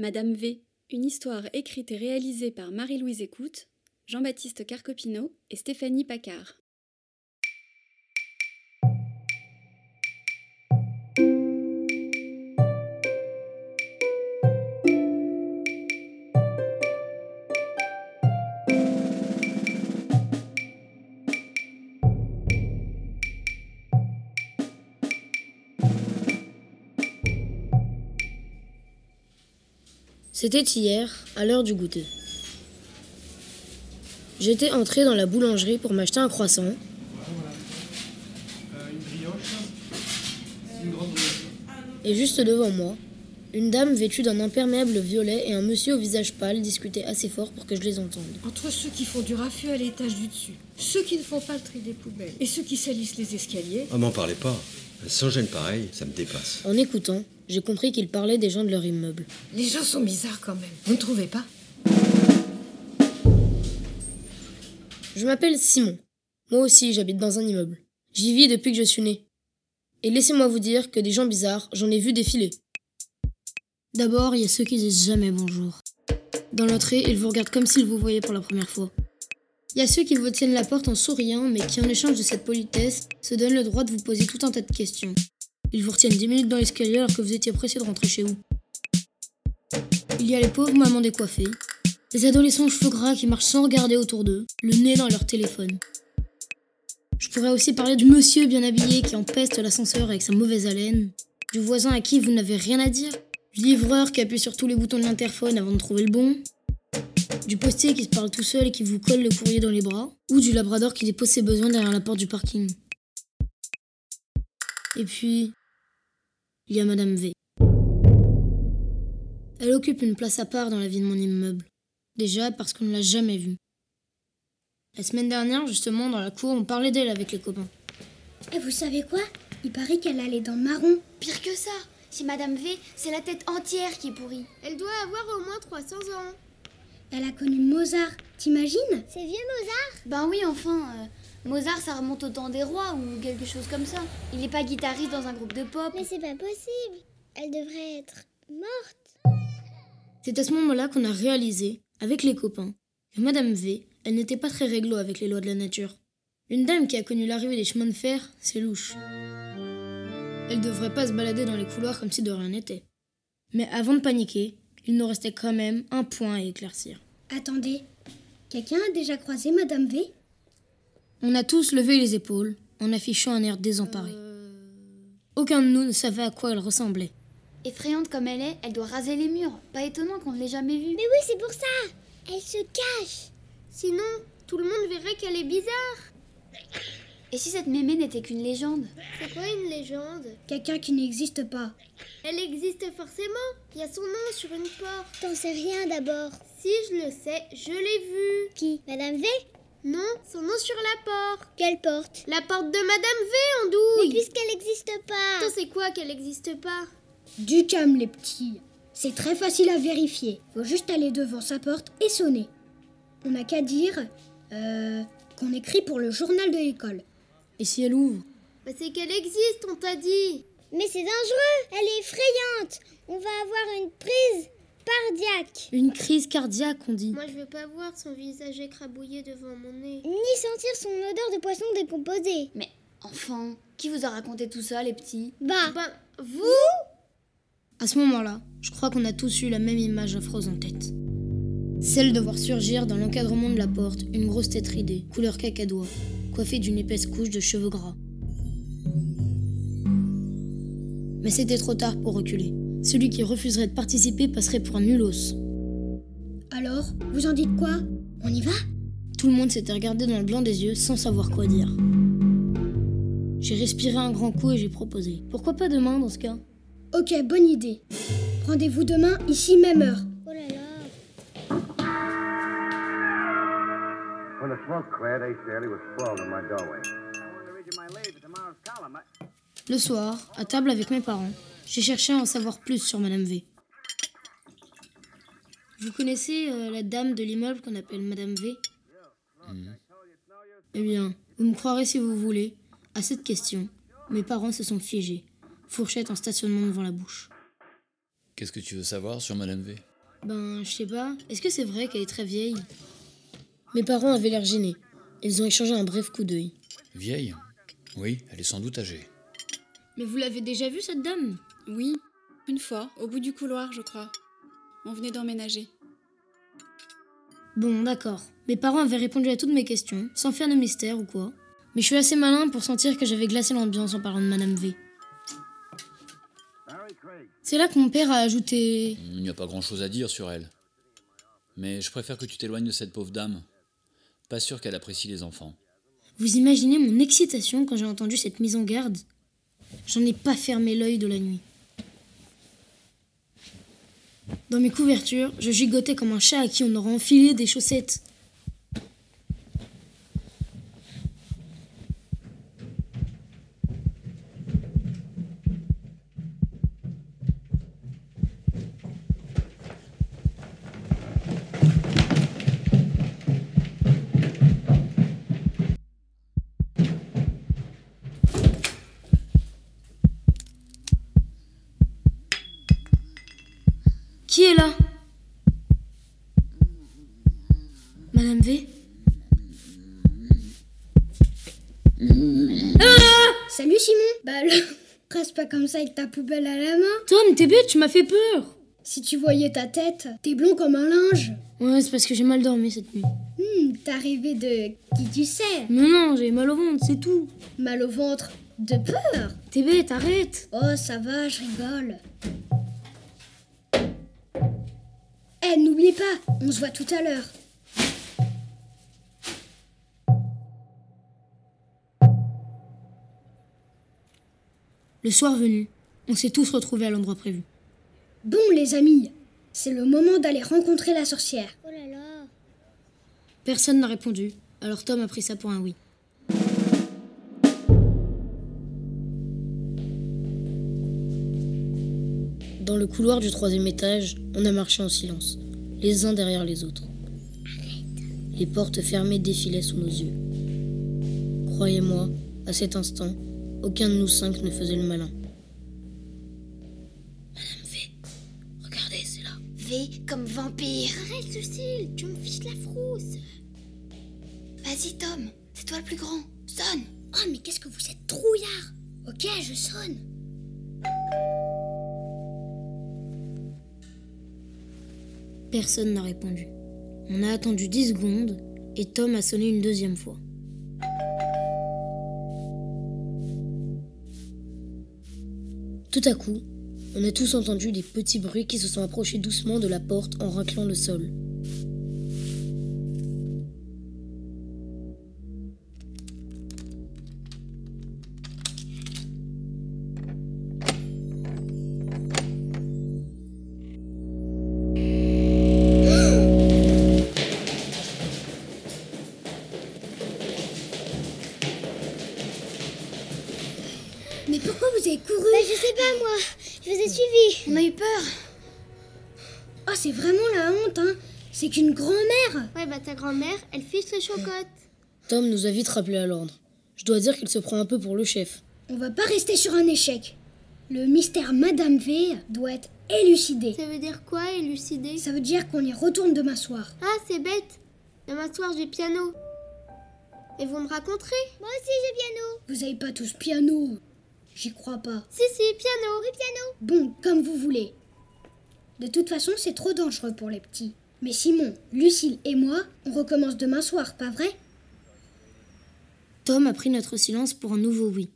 Madame V, une histoire écrite et réalisée par Marie-Louise Écoute, Jean-Baptiste Carcopino et Stéphanie Paccard. C'était hier, à l'heure du goûter. J'étais entré dans la boulangerie pour m'acheter un croissant. Et juste devant moi, une dame vêtue d'un imperméable violet et un monsieur au visage pâle discutaient assez fort pour que je les entende. Entre ceux qui font du raffut à l'étage du dessus, ceux qui ne font pas le tri des poubelles et ceux qui salissent les escaliers. Oh, m'en parlez pas. Sans gêne pareil, ça me dépasse. En écoutant, j'ai compris qu'ils parlaient des gens de leur immeuble. Les gens sont bizarres quand même. Vous ne trouvez pas? Je m'appelle Simon. Moi aussi, j'habite dans un immeuble. J'y vis depuis que je suis né. Et laissez-moi vous dire que des gens bizarres, j'en ai vu défiler. D'abord, il y a ceux qui disent jamais bonjour. Dans l'entrée, ils vous regardent comme s'ils vous voyaient pour la première fois. Il y a ceux qui vous tiennent la porte en souriant, mais qui, en échange de cette politesse, se donnent le droit de vous poser tout un tas de questions. Ils vous retiennent 10 minutes dans l'escalier alors que vous étiez pressé de rentrer chez vous. Il y a les pauvres mamans décoiffées, les adolescents cheveux gras qui marchent sans regarder autour d'eux, le nez dans leur téléphone. Je pourrais aussi parler du monsieur bien habillé qui empeste l'ascenseur avec sa mauvaise haleine, du voisin à qui vous n'avez rien à dire, du livreur qui appuie sur tous les boutons de l'interphone avant de trouver le bon, du postier qui se parle tout seul et qui vous colle le courrier dans les bras, ou du labrador qui dépose ses besoins derrière la porte du parking. Et puis, il y a Madame V. Elle occupe une place à part dans la vie de mon immeuble. Déjà parce qu'on ne l'a jamais vue. La semaine dernière, justement, dans la cour, on parlait d'elle avec les copains. Et vous savez quoi? Il paraît qu'elle allait dans le marron. Pire que ça, si Madame V, c'est la tête entière qui est pourrie. Elle doit avoir au moins 300 ans. Elle a connu Mozart, t'imagines? C'est vieux Mozart? Ben oui, enfin, euh, Mozart, ça remonte au temps des rois ou quelque chose comme ça. Il n'est pas guitariste dans un groupe de pop. Mais c'est pas possible. Elle devrait être morte. C'est à ce moment-là qu'on a réalisé, avec les copains, que Madame V, elle n'était pas très réglo avec les lois de la nature. Une dame qui a connu l'arrivée des chemins de fer, c'est louche. Elle devrait pas se balader dans les couloirs comme si de rien n'était. Mais avant de paniquer, il nous restait quand même un point à éclaircir. Attendez, quelqu'un a déjà croisé Madame V? On a tous levé les épaules en affichant un air désemparé. Aucun de nous ne savait à quoi elle ressemblait. Effrayante comme elle est, elle doit raser les murs. Pas étonnant qu'on ne l'ait jamais vue. Mais oui, c'est pour ça Elle se cache Sinon, tout le monde verrait qu'elle est bizarre. Et si cette mémé n'était qu'une légende C'est quoi une légende Quelqu'un qui n'existe pas. Elle existe forcément. Il y a son nom sur une porte. T'en sais rien d'abord. Si je le sais, je l'ai vue. Qui? Madame V? Non, son nom sur la porte. Quelle porte? La porte de Madame V en douille. Mais puisqu'elle n'existe pas. Toi, c'est quoi qu'elle n'existe pas? Du calme, les petits. C'est très facile à vérifier. Faut juste aller devant sa porte et sonner. On n'a qu'à dire euh, qu'on écrit pour le journal de l'école. Et si elle ouvre bah, C'est qu'elle existe, on t'a dit. Mais c'est dangereux, elle est effrayante. On va avoir une prise cardiaque. Une crise cardiaque, on dit. Moi, je veux pas voir son visage écrabouillé devant mon nez. Ni sentir son odeur de poisson décomposé. Mais enfin, qui vous a raconté tout ça, les petits? Bah, bah vous À ce moment-là, je crois qu'on a tous eu la même image affreuse en tête. Celle de voir surgir dans l'encadrement de la porte une grosse tête ridée, couleur cacadois, coiffée d'une épaisse couche de cheveux gras. Mais c'était trop tard pour reculer. Celui qui refuserait de participer passerait pour un nulos. Alors, vous en dites quoi? On y va? Tout le monde s'était regardé dans le blanc des yeux sans savoir quoi dire. J'ai respiré un grand coup et j'ai proposé. Pourquoi pas demain dans ce cas? Ok, bonne idée. Rendez-vous demain, ici même heure. Le soir, à table avec mes parents, j'ai cherché à en savoir plus sur Madame V. Vous connaissez euh, la dame de l'immeuble qu'on appelle Madame V? Eh bien, vous me croirez si vous voulez, à cette question, mes parents se sont figés, fourchette en stationnement devant la bouche. Qu'est-ce que tu veux savoir sur Madame V? Ben, je sais pas, est-ce que c'est vrai qu'elle est très vieille? Mes parents avaient l'air gênés. Ils ont échangé un bref coup d'œil. Vieille Oui, elle est sans doute âgée. Mais vous l'avez déjà vue, cette dame? Oui, une fois, au bout du couloir, je crois. On venait d'emménager. Bon, d'accord. Mes parents avaient répondu à toutes mes questions, sans faire de mystère ou quoi. Mais je suis assez malin pour sentir que j'avais glacé l'ambiance en parlant de Madame V. C'est là que mon père a ajouté Il n'y a pas grand-chose à dire sur elle. Mais je préfère que tu t'éloignes de cette pauvre dame. Pas sûr qu'elle apprécie les enfants. Vous imaginez mon excitation quand j'ai entendu cette mise en garde? J'en ai pas fermé l'œil de la nuit. Dans mes couvertures, je gigotais comme un chat à qui on aurait enfilé des chaussettes. Qui est là Madame V Salut Simon Bah le... Reste pas comme ça avec ta poubelle à la main. Tom, t'es bête, tu m'as fait peur Si tu voyais ta tête, t'es blond comme un linge. Ouais, c'est parce que j'ai mal dormi cette nuit. Hmm, t'as rêvé de... qui tu sais Mais non, j'ai mal au ventre, c'est tout. Mal au ventre de peur T'es bête, arrête Oh ça va, je rigole. Eh, n'oublie pas, on se voit tout à l'heure. Le soir venu, on s'est tous retrouvés à l'endroit prévu. Bon les amis, c'est le moment d'aller rencontrer la sorcière. Oh là là. Personne n'a répondu, alors Tom a pris ça pour un oui. Dans le couloir du troisième étage, on a marché en silence, les uns derrière les autres. Les portes fermées défilaient sous nos yeux. Croyez-moi, à cet instant, aucun de nous cinq ne faisait le malin. Madame V, regardez, c'est là. V comme vampire. Arrête, Lucille, tu me fiches la frousse. Vas-y, Tom, c'est toi le plus grand. Sonne Oh mais qu'est-ce que vous êtes trouillard Ok, je sonne. Personne n'a répondu. On a attendu 10 secondes et Tom a sonné une deuxième fois. Tout à coup, on a tous entendu des petits bruits qui se sont approchés doucement de la porte en raclant le sol. Mais pourquoi vous avez couru Bah, je sais pas, moi. Je vous ai suivi. On a eu peur. Oh c'est vraiment la honte, hein C'est qu'une grand-mère Ouais, bah, ta grand-mère, elle fiche les chocottes. Tom nous a vite rappelé à l'ordre. Je dois dire qu'il se prend un peu pour le chef. On va pas rester sur un échec. Le mystère Madame V doit être élucidé. Ça veut dire quoi, élucider? Ça veut dire qu'on y retourne demain soir. Ah, c'est bête. Demain soir, j'ai piano. Et vous me raconterez? Moi aussi, j'ai piano. Vous avez pas tous piano. J'y crois pas. Si, si, piano. Piano. Bon, comme vous voulez. De toute façon, c'est trop dangereux pour les petits. Mais Simon, Lucille et moi, on recommence demain soir, pas vrai? Tom a pris notre silence pour un nouveau oui.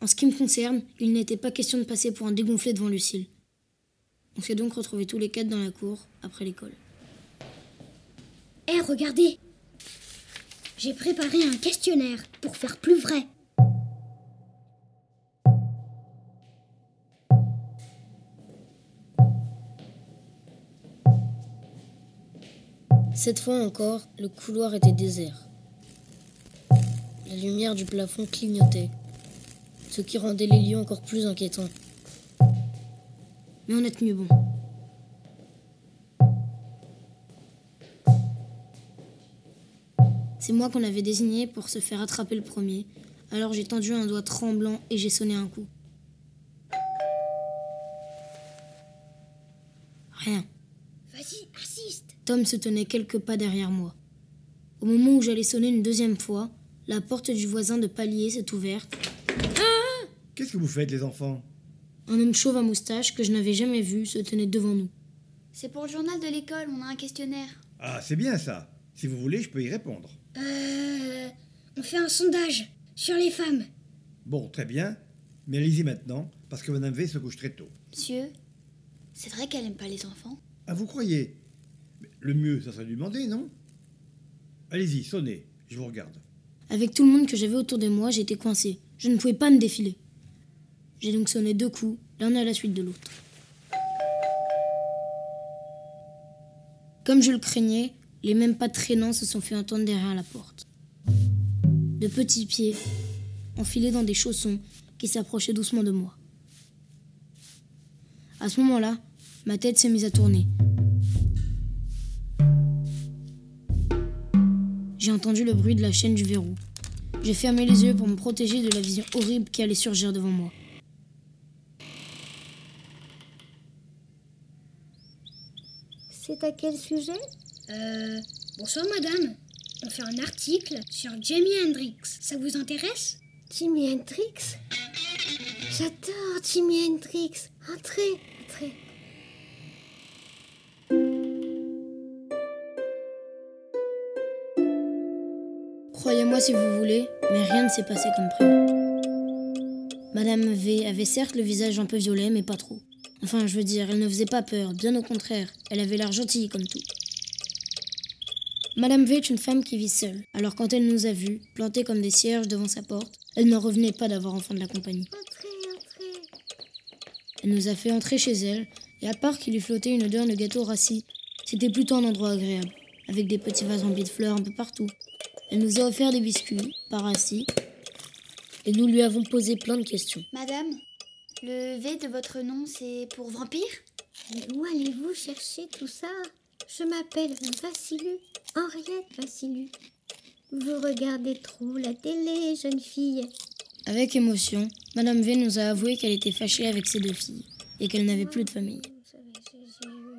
En ce qui me concerne, il n'était pas question de passer pour un dégonflé devant Lucille. On s'est donc retrouvés tous les quatre dans la cour après l'école. Eh, regardez J'ai préparé un questionnaire pour faire plus vrai. Cette fois encore, le couloir était désert. La lumière du plafond clignotait. ce qui rendait les lieux encore plus inquiétants. Mais on a tenu bon. C'est moi qu'on avait désigné pour se faire attraper le premier, alors j'ai tendu un doigt tremblant et j'ai sonné un coup. Tom se tenait quelques pas derrière moi. Au moment où j'allais sonner une deuxième fois, la porte du voisin de palier s'est ouverte. Qu'est-ce que vous faites, les enfants? Un homme chauve à moustache que je n'avais jamais vu se tenait devant nous. C'est pour le journal de l'école, on a un questionnaire. Ah, c'est bien ça. Si vous voulez, je peux y répondre. Euh. On fait un sondage sur les femmes. Bon, très bien. Mais allez-y maintenant, parce que Madame V se couche très tôt. Monsieur, c'est vrai qu'elle aime pas les enfants Ah, vous croyez? Le mieux, ça serait de lui demander, non? Allez-y, sonnez. Je vous regarde. Avec tout le monde que j'avais autour de moi, j'étais coincé. Je ne pouvais pas me défiler. J'ai donc sonné deux coups, l'un à la suite de l'autre. Comme je le craignais, les mêmes pas traînants se sont fait entendre derrière la porte. De petits pieds, enfilés dans des chaussons, qui s'approchaient doucement de moi. À ce moment-là, ma tête s'est mise à tourner. J'ai entendu le bruit de la chaîne du verrou. J'ai fermé les yeux pour me protéger de la vision horrible qui allait surgir devant moi. C'est à quel sujet? Euh. Bonsoir, madame. On fait un article sur Jamie Hendrix. Ça vous intéresse? Jimi Hendrix? J'adore Jimi Hendrix. Entrez, entrez. Si vous voulez, mais rien ne s'est passé comme prévu. Madame V avait certes le visage un peu violet, mais pas trop. Enfin, je veux dire, elle ne faisait pas peur, bien au contraire, elle avait l'air gentille comme tout. Madame V est une femme qui vit seule, alors quand elle nous a vus, plantés comme des cierges devant sa porte, elle n'en revenait pas d'avoir enfant de la compagnie. Elle nous a fait entrer chez elle, et à part qu'il lui flottait une odeur de gâteau rassis, c'était plutôt un endroit agréable, avec des petits vases remplis de fleurs un peu partout. Elle nous a offert des biscuits, pas rassis, et nous lui avons posé plein de questions. Madame, le V de votre nom, c'est pour vampire? Mais où allez-vous chercher tout ça? Je m'appelle Vassilu, Henriette Vassilu. Vous regardez trop la télé, jeune fille. Avec émotion, Madame V nous a avoué qu'elle était fâchée avec ses deux filles, et qu'elle n'avait plus de famille.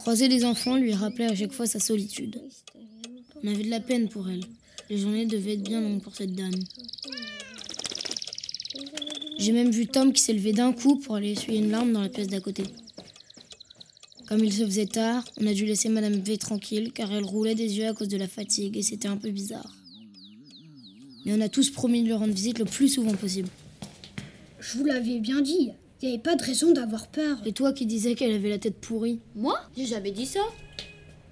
Croiser des enfants lui rappelait à chaque fois sa solitude. On avait de la peine pour elle. Les journées devaient être bien longues pour cette dame. J'ai même vu Tom qui s'est levé d'un coup pour aller essuyer une larme dans la pièce d'à côté. Comme il se faisait tard, on a dû laisser Madame V tranquille car elle roulait des yeux à cause de la fatigue et c'était un peu bizarre. Mais on a tous promis de lui rendre visite le plus souvent possible. Je vous l'avais bien dit. Il n'y avait pas de raison d'avoir peur. Et toi qui disais qu'elle avait la tête pourrie? Moi? J'ai jamais dit ça.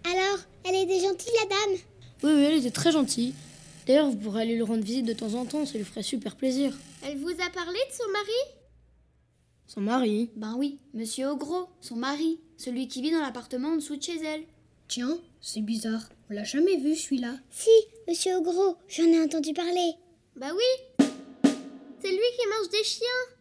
Alors, elle était gentille, la dame Oui, oui, elle était très gentille. D'ailleurs, vous pourrez aller lui rendre visite de temps en temps, ça lui ferait super plaisir. Elle vous a parlé de son mari? Son mari? Ben oui, Monsieur Ogros, son mari, celui qui vit dans l'appartement en dessous de chez elle. Tiens, c'est bizarre. On l'a jamais vu celui-là. Si, monsieur Ogros, j'en ai entendu parler. Bah oui C'est lui qui mange des chiens